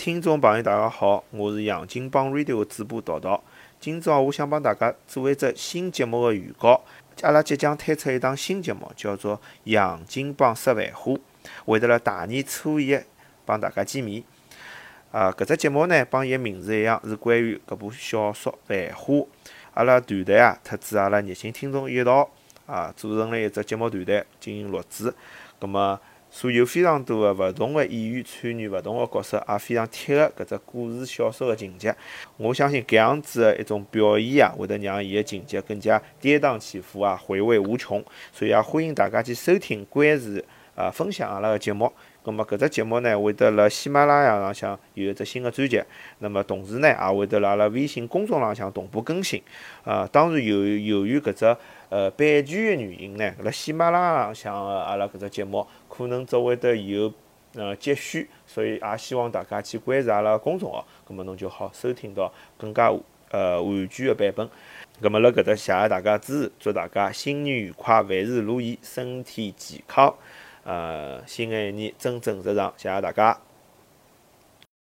听众朋友，大家好，我是杨金帮 Radio 的主播桃桃。今朝我想帮大家做一只新节目的预告。阿拉即将推出一档新节目，叫做《杨金帮说繁花》，会得辣大年初一帮大家见面。啊，搿只节目呢，帮伊个名字一样，是关于搿部小说《繁花》。阿拉团队啊，特子阿拉热心听众一道啊，组成了一只节目团队进行录制。葛末所有非常多的勿同的演员参与勿同的角色，也非常贴合搿只故事小说的情节。我相信搿样子的一种表演啊，会得让伊的情节更加跌宕起伏啊，回味无穷。所以也欢迎大家去收听、关注啊，分享阿拉个节目。葛末搿只节目呢，会得辣喜马拉雅浪向有一只新的专辑。那么同时呢，也会得辣阿拉微信公众浪向同步更新。呃，当然由由于搿只呃版权的原因呢，辣喜马拉雅浪向个阿拉搿只节目可能只会得有呃节选，所以也希望大家去关注阿拉公众号，葛末侬就好收听到更加呃完全的版本。葛末辣搿搭谢谢大家支持，祝大家新年愉快，万事如意，身体健康。呃，新的一年蒸蒸日上，谢谢大家。